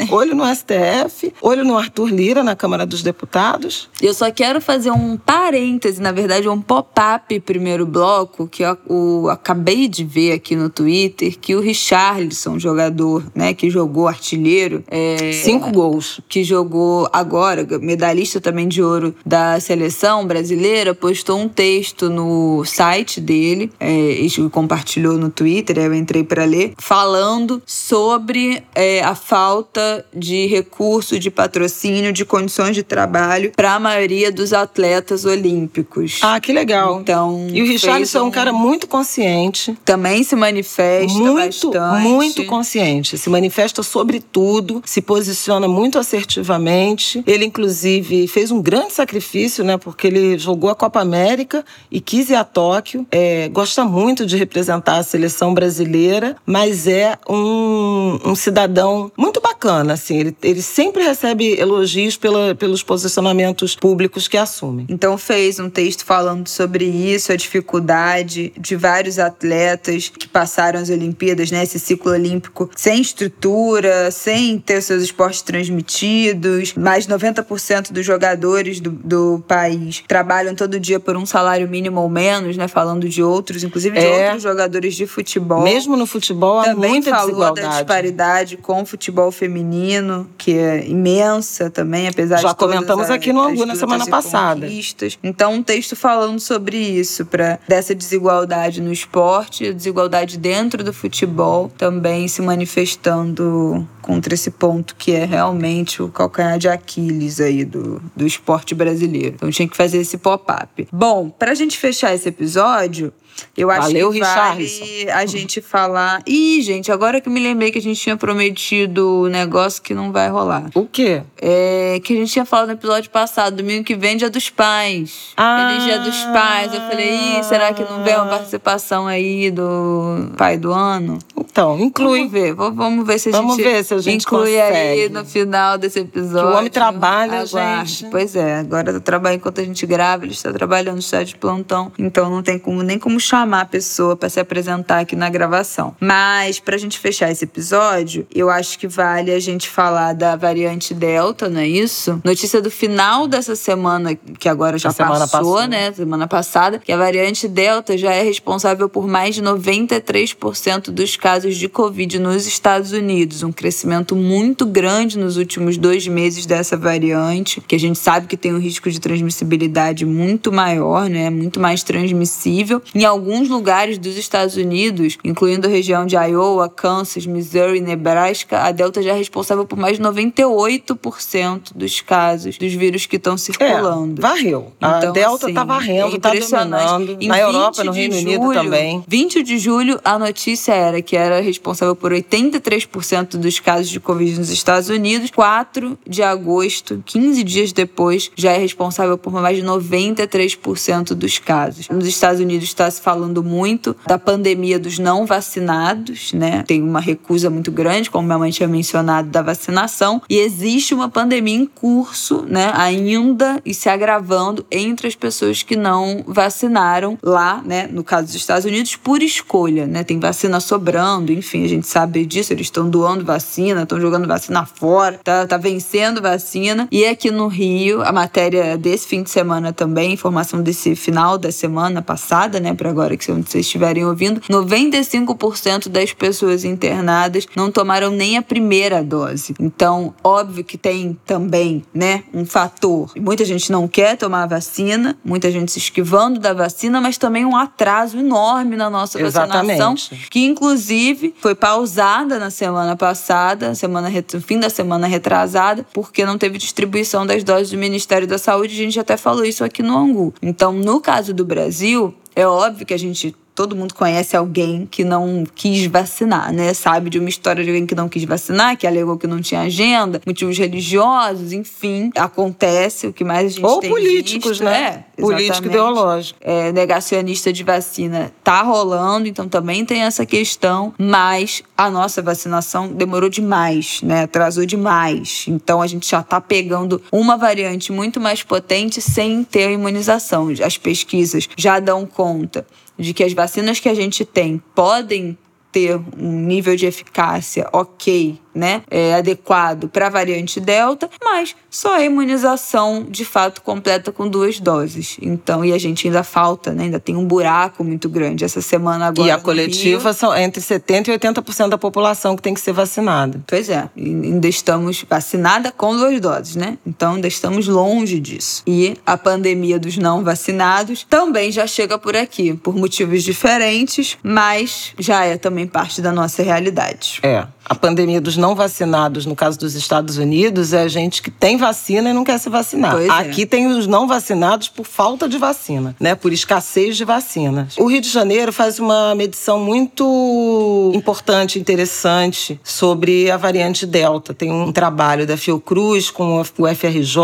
olho no STF, olho no Arthur Lira na Câmara dos Deputados. Eu só quero fazer um parêntese, na verdade, um pop-up primeiro bloco, que eu, o, acabei de ver aqui no Twitter, que o Richarlison, jogador, né, que jogou artilheiro. É, Cinco gols. Que jogou agora, medalhista também de ouro da seleção brasileira, pois postou um texto no site dele, é, compartilhou no Twitter, eu entrei para ler, falando sobre é, a falta de recurso, de patrocínio, de condições de trabalho para a maioria dos atletas olímpicos. Ah, que legal. Então, e o Richarlison um... é um cara muito consciente. Também se manifesta muito, bastante. Muito consciente. Se manifesta sobre tudo, se posiciona muito assertivamente. Ele, inclusive, fez um grande sacrifício, né? Porque ele jogou a Copa América e quis ir a Tóquio. É, gosta muito de representar a seleção brasileira, mas é um, um cidadão muito bacana, assim. Ele, ele sempre recebe elogios pela, pelos posicionamentos públicos que assume. Então fez um texto falando sobre isso, a dificuldade de vários atletas que passaram as Olimpíadas, né, esse ciclo olímpico, sem estrutura, sem ter seus esportes transmitidos. Mais 90% dos jogadores do, do país trabalham todo dia por um salário mínimo ou menos, né, falando de outros, inclusive de é. outros jogadores de futebol. Mesmo no futebol, há também muita falou desigualdade. da disparidade com o futebol feminino, que é imensa também, apesar Já de comentamos aqui no Angu na semana passada. Então, um texto falando sobre isso, para dessa desigualdade no esporte, a desigualdade dentro do futebol também se manifestando contra esse ponto que é realmente o calcanhar de Aquiles aí do, do esporte brasileiro. Então tinha que fazer esse pop-up. Bom, para a gente fechar esse episódio, eu acho Valeu, que vale a gente falar. Ih, gente, agora que me lembrei que a gente tinha prometido um negócio que não vai rolar. O quê? É que a gente tinha falado no episódio passado, domingo que vem, dia dos pais. Ah. Feliz dia dos pais. Eu falei, ih, será que não vem uma participação aí do pai do ano? Então, inclui. Vamos ver, vamos ver se a Vamos gente, ver se a gente inclui consegue. aí no final desse episódio. Que o homem trabalha, Aguarde. gente. Pois é, agora eu trabalho enquanto a gente grava, ele está trabalhando, está de plantão, então não tem como nem como chamar a pessoa para se apresentar aqui na gravação. Mas pra gente fechar esse episódio, eu acho que vale a gente falar da variante Delta, não é isso? Notícia do final dessa semana, que agora já A passou, passou. né? Semana passada, que a variante Delta já é responsável por mais de 93% dos casos de Covid nos Estados Unidos. Um crescimento muito grande nos últimos dois meses dessa variante, que a gente sabe que tem um risco de transmissibilidade muito maior, né? Muito mais transmissível. Em alguns lugares dos Estados Unidos, incluindo a região de Iowa, Kansas, Missouri Nebraska, a Delta já é responsável por mais de 98% dos casos dos vírus que estão É, circulando. varreu. a Então, Delta assim, tá varrendo, é tá impressionante. dominando. Em Na Europa, 20 no Reino Unido julho- também. 20 de julho, a notícia era que era responsável por 83% dos casos de Covid nos Estados Unidos. 4 de agosto, 15 dias depois, já é responsável por mais de 93% dos casos. Nos Estados Unidos está se falando muito da pandemia dos não vacinados, né? Tem uma recusa muito grande, como minha mãe tinha mencionado, da vacinação. E existe uma pandemia em curso, né? Ainda e se agravando entre as pessoas que não vacinaram lá, né? No caso dos Estados Unidos, por escolha, né? Tem vacina sobrando, enfim, a gente sabe disso. Eles estão doando vacina, estão jogando vacina fora, tá, tá vencendo vacina. E aqui no Rio, a matéria desse fim de semana também, informação desse final da semana passada, né? Agora que vocês estiverem ouvindo, 95% das pessoas internadas não tomaram nem a primeira dose. Então, óbvio que tem também, né, um fator. Muita gente não quer tomar a vacina, muita gente se esquivando da vacina, mas também um atraso enorme na nossa vacinação, Exatamente. que inclusive foi pausada na semana passada, semana fim da semana retrasada, porque não teve distribuição das doses do Ministério da Saúde. A gente até falou isso aqui no Angu. Então, no caso do Brasil, é óbvio que a gente todo mundo conhece alguém que não quis vacinar, né? Sabe de uma história de alguém que não quis vacinar, que alegou que não tinha agenda, motivos religiosos, enfim. Acontece, o que mais a gente Ou tem políticos, visto. né? É, Político ideológico. É, negacionista de vacina tá rolando, então também tem essa questão, mas a nossa vacinação demorou demais, né? Atrasou demais. Então a gente já tá pegando uma variante muito mais potente sem ter a imunização. As pesquisas já dão conta de que as vacinas que a gente tem podem ter um nível de eficácia ok, né, é, adequado para a variante Delta, mas só a imunização de fato completa com duas doses. Então, e a gente ainda falta, né, ainda tem um buraco muito grande. Essa semana agora. E a coletiva Rio- são entre 70% e 80% da população que tem que ser vacinada. Pois é, ainda estamos vacinada com duas doses, né? Então ainda estamos longe disso. E a pandemia dos não vacinados também já chega por aqui, por motivos diferentes, mas já é também parte da nossa realidade. É. A pandemia dos não vacinados, no caso dos Estados Unidos, é gente que tem vacina e não quer se vacinar. Pois é. Aqui tem os não vacinados por falta de vacina, né? Por escassez de vacinas. O Rio de Janeiro faz uma medição muito importante, interessante sobre a variante Delta. Tem um trabalho da Fiocruz com o FRJ,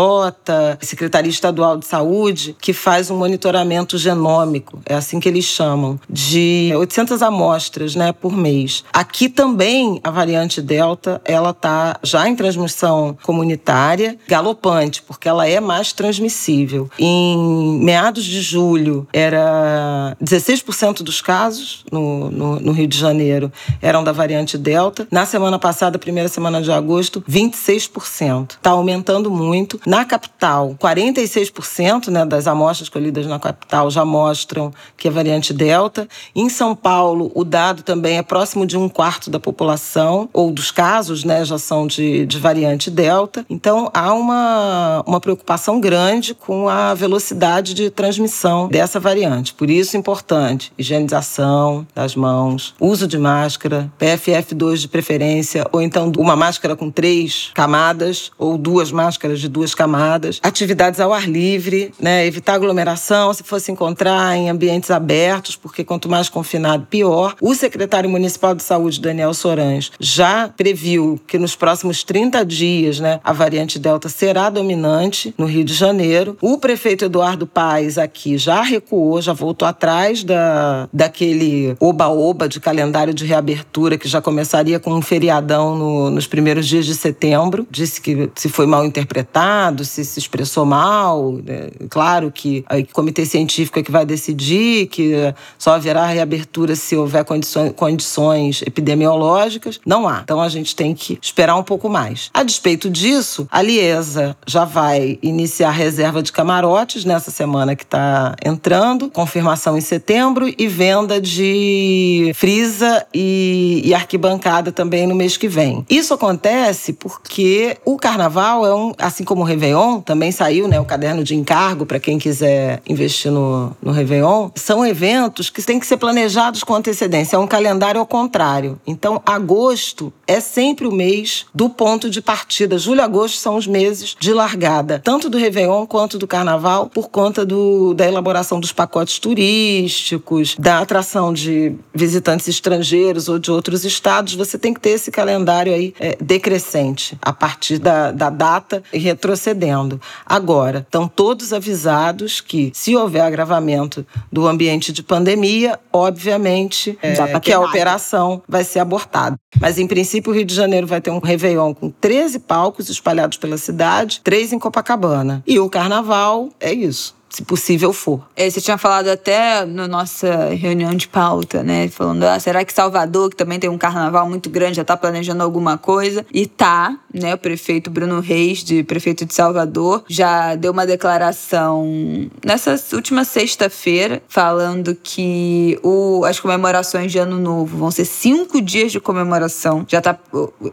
Secretaria Estadual de Saúde, que faz um monitoramento genômico, é assim que eles chamam, de 800 amostras, né, por mês. Aqui também a variante Delta, ela está já em transmissão comunitária, galopante, porque ela é mais transmissível. Em meados de julho, era 16% dos casos no, no, no, Rio de Janeiro eram da variante Delta. Na semana passada, primeira semana de agosto, 26%. Está aumentando muito. Na capital, 46% né, das amostras colhidas na capital já mostram que é variante Delta. Em São Paulo, o dado também é próximo de um quarto da população, ou dos casos né, já são de, de variante Delta. Então, há uma, uma preocupação grande com a velocidade de transmissão dessa variante. Por isso, importante higienização das mãos, uso de máscara, PFF2 de preferência, ou então uma máscara com três camadas, ou duas máscaras de duas camadas. Atividades ao ar livre, né? evitar aglomeração, se fosse encontrar em ambientes abertos, porque quanto mais confinado, pior. O secretário municipal de saúde, Daniel Sorães, já previu que nos próximos 30 dias né, a variante Delta será dominante no Rio de Janeiro. O prefeito Eduardo Paes aqui já recuou, já voltou atrás da, daquele oba-oba de calendário de reabertura que já começaria com um feriadão no, nos primeiros dias de setembro. Disse que se foi mal interpretado, se se expressou mal. Né? Claro que o comitê científico é que vai decidir que só haverá reabertura se houver condições, condições epidemiológicas. Não há. Então a gente tem que esperar um pouco mais. A despeito disso, a Liesa já vai iniciar reserva de camarotes nessa semana que está entrando, confirmação em setembro e venda de frisa e, e arquibancada também no mês que vem. Isso acontece porque o carnaval é um, assim como o Réveillon, também saiu né, o caderno de encargo para quem quiser investir no, no Réveillon, são eventos que têm que ser planejados com antecedência. É um calendário ao contrário. Então, agosto é sempre o mês do ponto de partida. Julho e agosto são os meses de largada, tanto do Réveillon quanto do Carnaval, por conta do, da elaboração dos pacotes turísticos, da atração de visitantes estrangeiros ou de outros estados. Você tem que ter esse calendário aí é, decrescente, a partir da, da data e retrocedendo. Agora, estão todos avisados que, se houver agravamento do ambiente de pandemia, obviamente é, que a operação vai ser abortada. Mas, em princípio, o Rio de Janeiro vai ter um Réveillon com 13 palcos espalhados pela cidade, três em Copacabana. E o Carnaval é isso se possível for. É, você tinha falado até na nossa reunião de pauta, né? Falando, ah, será que Salvador, que também tem um carnaval muito grande, já está planejando alguma coisa? E tá, né? O prefeito Bruno Reis, de prefeito de Salvador, já deu uma declaração nessa última sexta-feira, falando que o, as comemorações de Ano Novo vão ser cinco dias de comemoração. Já tá.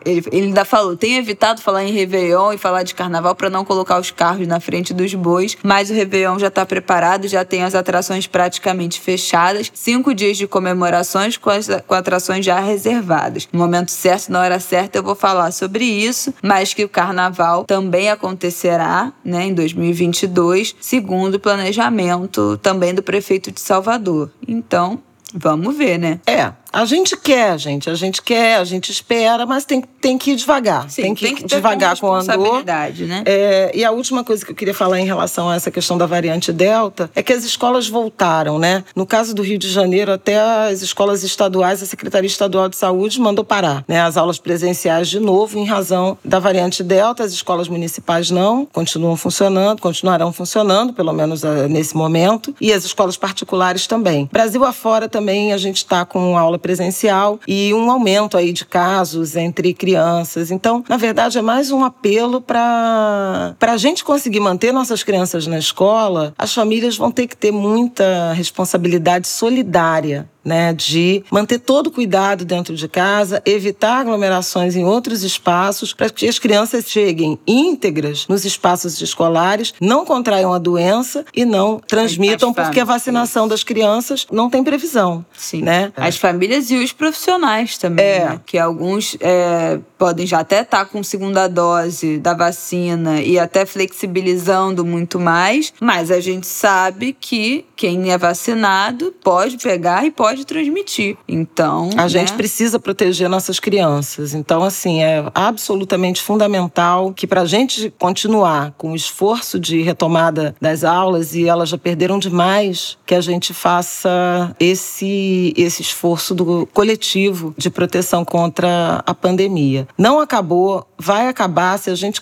Ele, ele ainda falou, tem evitado falar em Réveillon e falar de carnaval para não colocar os carros na frente dos bois, mas o Réveillon já está preparado, já tem as atrações praticamente fechadas, cinco dias de comemorações com, as, com atrações já reservadas. No momento certo, na hora certa, eu vou falar sobre isso, mas que o carnaval também acontecerá né, em 2022, segundo o planejamento também do prefeito de Salvador. Então, vamos ver, né? É, a gente quer, gente, a gente quer, a gente espera, mas tem, tem que ir devagar. Sim, tem que, tem que devagar com, com andor. responsabilidade, né? É, e a última coisa que eu queria falar em relação a essa questão da variante Delta é que as escolas voltaram, né? No caso do Rio de Janeiro, até as escolas estaduais, a Secretaria Estadual de Saúde mandou parar né, as aulas presenciais de novo em razão da variante Delta. As escolas municipais não, continuam funcionando, continuarão funcionando, pelo menos uh, nesse momento, e as escolas particulares também. Brasil afora também a gente está com aula presencial e um aumento aí de casos entre crianças. Então, na verdade, é mais um apelo para a gente conseguir manter nossas crianças na escola, as famílias vão ter que ter muita responsabilidade solidária né, de manter todo o cuidado dentro de casa, evitar aglomerações em outros espaços, para que as crianças cheguem íntegras nos espaços escolares, não contraiam a doença e não transmitam, porque a vacinação das crianças não tem previsão. Sim. Né? As famílias e os profissionais também, É. né? que alguns é, podem já até estar com segunda dose da vacina e até flexibilizando muito mais, mas a gente sabe que quem é vacinado pode pegar e pode transmitir. Então, A gente né? precisa proteger nossas crianças. Então, assim, é absolutamente fundamental que, para a gente continuar com o esforço de retomada das aulas, e elas já perderam demais, que a gente faça esse, esse esforço do coletivo de proteção contra a pandemia. Não acabou, vai acabar. Se a gente,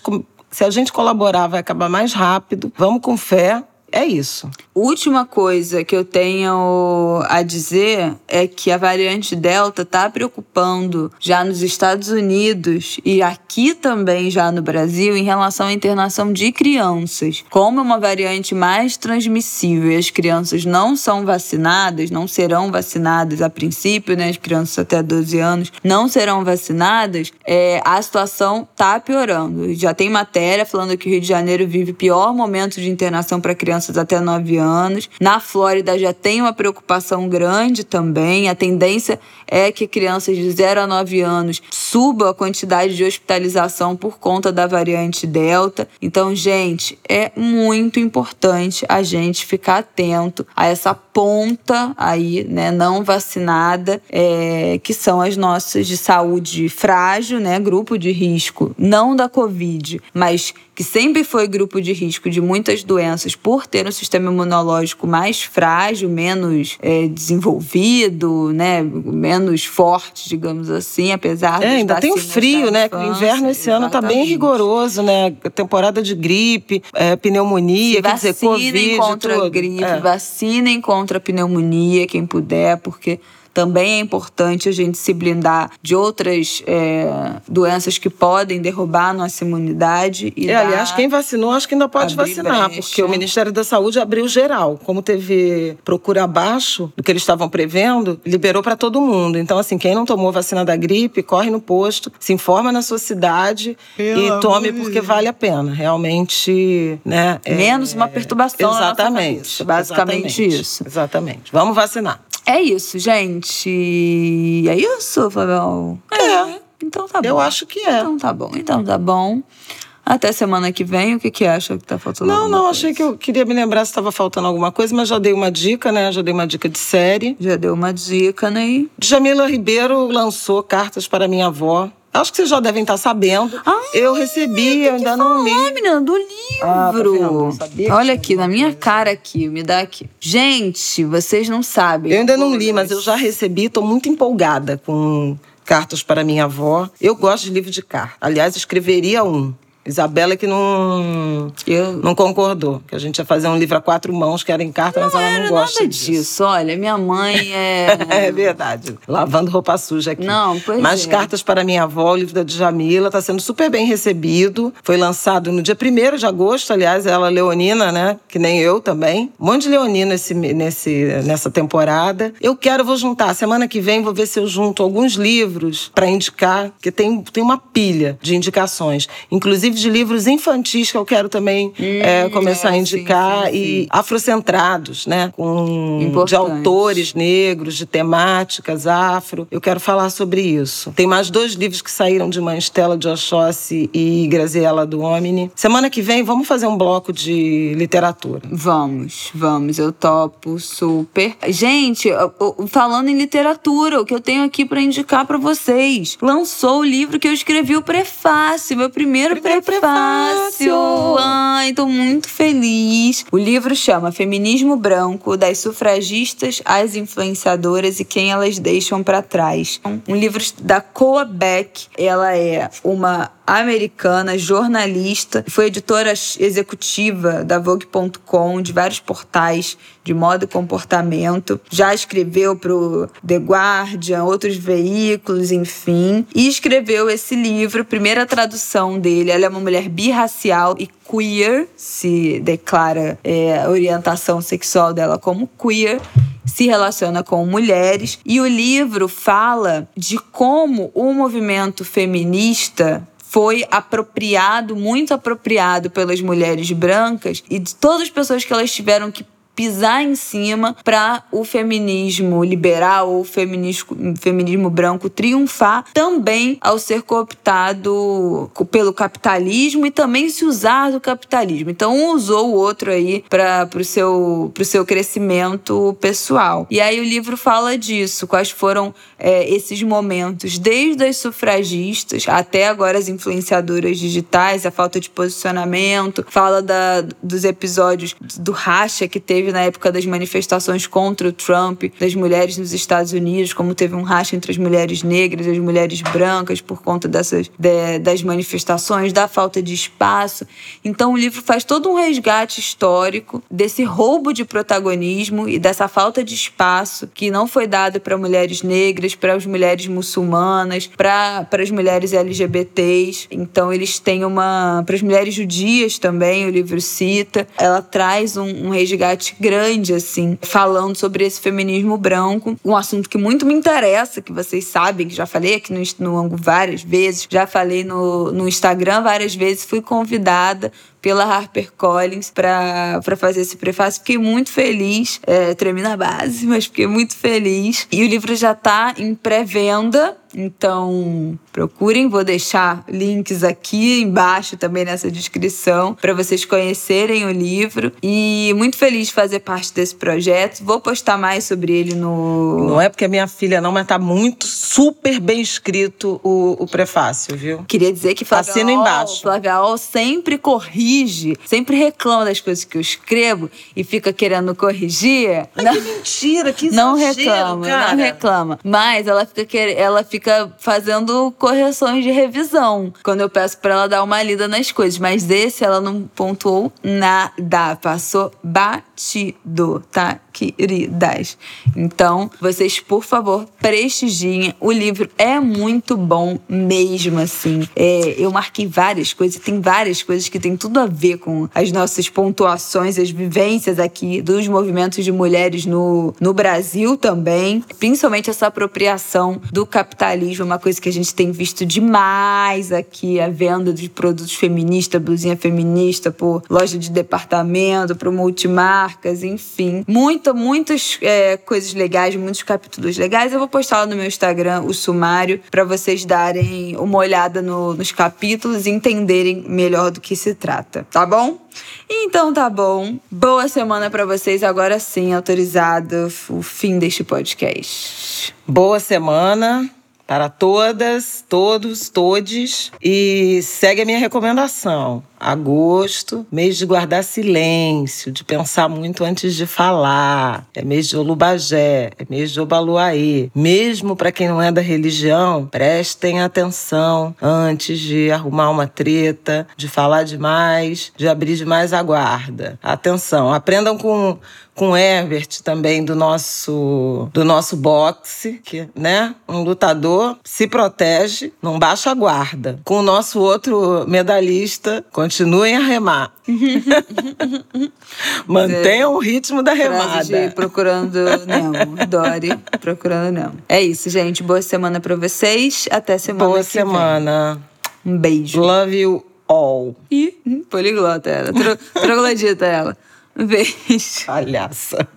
se a gente colaborar, vai acabar mais rápido. Vamos com fé. É isso. Última coisa que eu tenho a dizer é que a variante Delta está preocupando já nos Estados Unidos e aqui também já no Brasil em relação à internação de crianças. Como é uma variante mais transmissível e as crianças não são vacinadas, não serão vacinadas a princípio, né? As crianças até 12 anos não serão vacinadas, é, a situação tá piorando. Já tem matéria falando que o Rio de Janeiro vive o pior momento de internação para crianças até 9 anos. Na Flórida já tem uma preocupação grande também. A tendência é que crianças de 0 a 9 anos suba a quantidade de hospitalização por conta da variante Delta. Então, gente, é muito importante a gente ficar atento a essa ponta aí, né, não vacinada, é, que são as nossas de saúde frágil, né, grupo de risco, não da Covid, mas que sempre foi grupo de risco de muitas doenças por ter um sistema imunológico mais frágil, menos é, desenvolvido, né, menos forte, digamos assim, apesar É, das ainda tem o frio, né? Que o infância, inverno esse ano tá bem exatamente. rigoroso, né? Temporada de gripe, é, pneumonia, quer dizer, vacinem Covid, contra tudo. a gripe, É. vacinem contra a pneumonia, quem puder, porque também é importante a gente se blindar de outras é, doenças que podem derrubar a nossa imunidade. E É, dar- aliás, quem vacinou acho que ainda pode abrir vacinar, brecha. porque o Ministério da Saúde abriu geral. Como teve procura abaixo do que eles estavam prevendo, liberou para todo mundo. Então, assim, quem não tomou vacina da gripe, corre no posto, se informa na sua cidade Pelo e tome porque vale a pena. Realmente, né? é- Menos uma perturbação Exatamente. cabeça, basicamente exatamente, isso. Exatamente. Vamos vacinar. É isso, gente. É isso, Fabião? É. Então tá bom. Eu acho que é. Então tá bom. Então tá bom. Até semana que vem, o que que acha que tá faltando? Não, não, coisa? achei que eu queria me lembrar se estava faltando alguma coisa, mas já dei uma dica, né? Já dei uma dica de série. Já deu uma dica, né? Djamila Ribeiro lançou Cartas para Minha Avó. Acho que vocês já devem estar sabendo. Ah, eu recebi, eu ainda não li. Ah, menina, do livro. Ah, tá? Não sabia que Olha aqui, na minha cara aqui, me dá aqui. Gente, vocês não sabem. Eu ainda não li, mas eu já recebi, estou muito empolgada com Cartas para Minha Avó. Eu gosto de livro de carta. Aliás, escreveria um. Isabela que não, Eu não concordou. Que a gente ia fazer um livro a quatro mãos, que era em carta, mas ela não gosta nada disso. disso. Olha, minha mãe é. [laughs] É verdade. Lavando roupa suja aqui. Não, pois Mas é. Cartas para Minha Avó, o livro da Djamila, está sendo super bem recebido. Foi lançado no dia 1 de agosto, aliás, ela é leonina, né? Que nem eu também. Um monte de leonina nesse, nesse, nessa temporada. Eu quero, vou juntar. Semana que vem vou ver se eu junto alguns livros para indicar, porque tem, tem uma pilha de indicações. Inclusive de livros infantis que eu quero também é, começar é, a indicar. sim, sim, e sim. afrocentrados, né? Com, de Importante. autores negros, de temáticas afro. Eu quero falar sobre isso. Tem mais dois livros que saíram de mãe, Stella de Oxóssi e Graziella do Omni. Semana que vem vamos fazer um bloco de literatura. Vamos, vamos, eu topo super. Gente, falando em literatura, o que eu tenho aqui pra indicar pra vocês. Lançou o livro que eu escrevi o prefácio, meu primeiro, Primeiro prefácio. prefácio. Ai, tô muito feliz. O livro chama Feminismo Branco, das sufragistas às influenciadoras e quem elas deixam pra trás. Um livro da Coa Beck. Ela é uma americana, jornalista, foi editora executiva da Vogue.com, de vários portais de moda e comportamento. Já escreveu para o The Guardian, outros veículos, enfim. E escreveu esse livro, primeira tradução dele. Ela é uma mulher birracial e queer, se declara é, a orientação sexual dela como queer. se relaciona com mulheres e o livro fala de como o movimento feminista foi apropriado, muito apropriado pelas mulheres brancas e de todas as pessoas que elas tiveram que pisar em cima para o feminismo liberal ou feminismo, feminismo branco triunfar, também ao ser cooptado pelo capitalismo e também se usar do capitalismo. Então, um usou o outro aí para o seu, seu crescimento pessoal. E aí o livro fala disso, quais foram é, esses momentos, desde as sufragistas até agora as influenciadoras digitais, a falta de posicionamento, fala da, dos episódios do racha que teve teve na época das manifestações contra o Trump, das mulheres nos Estados Unidos, como teve um racha entre as mulheres negras e as mulheres brancas por conta dessas de, das manifestações, da falta de espaço. Então o livro faz todo um resgate histórico desse roubo de protagonismo e dessa falta de espaço que não foi dado para mulheres negras, para as mulheres muçulmanas, para as mulheres LGBTs. Então eles têm uma para as mulheres judias também, o livro cita. Ela traz um, um resgate grande, assim, falando sobre esse feminismo branco. Um assunto que muito me interessa, que vocês sabem, que já falei aqui no, no Ango várias vezes, já falei no, no Instagram várias vezes, fui convidada pela HarperCollins para fazer esse prefácio. Fiquei muito feliz, é, tremi na base, [laughs] mas fiquei muito feliz. E o livro já está em pré-venda, então procurem, vou deixar links aqui embaixo também nessa descrição para vocês conhecerem o livro. E muito feliz de fazer parte desse projeto. Vou postar mais sobre ele no. Não é porque é minha filha, não, mas tá muito super bem escrito o, o prefácio, viu? Queria dizer que Flávia Assino embaixo. Flávia sempre corrige, sempre reclama das coisas que eu escrevo e fica querendo corrigir. Ai, não, que mentira, que exagero, Não reclama, cara. não reclama. Mas ela fica, quer... ela fica fazendo correções de revisão quando eu peço para ela dar uma lida nas coisas. Mas desse ela não pontuou nada, passou batido, tá? Queridas. Então, vocês, por favor, prestigiem. O livro é muito bom mesmo, assim. É, eu marquei várias coisas, tem várias coisas que tem tudo a ver com as nossas pontuações, as vivências aqui dos movimentos de mulheres no, no Brasil também. Principalmente essa apropriação do capitalismo, uma coisa que a gente tem visto demais aqui, a venda de produtos feministas, blusinha feminista por loja de departamento, por multimarcas, enfim. Muita, muitas é, coisas legais, muitos capítulos legais. Eu vou postar lá no meu Instagram o sumário para vocês darem uma olhada no, nos capítulos e entenderem melhor do que se trata, tá bom? Então tá bom. Boa semana para vocês. Agora sim, autorizado o fim deste podcast. Boa semana para todas, todos, todes. E segue a minha recomendação. Agosto, mês de guardar silêncio, de pensar muito antes de falar. É mês de Olubagé, é mês de Obaluaê. Mesmo para quem não é da religião, prestem atenção antes de arrumar uma treta, de falar demais, de abrir demais a guarda. Atenção, aprendam com com Herbert também do nosso do nosso boxe, que, né? Um lutador se protege, não baixa a guarda. Com o nosso outro medalhista, continuem a remar. [laughs] Mantenham o ritmo da remada. De procurando Nemo, Dory, procurando Nemo. É isso, gente. Boa semana para vocês. Até semana Boa semana. Vem. Um beijo. Love you all. Ih, poliglota ela. [laughs] Troglodita ela. Beijo. Palhaça.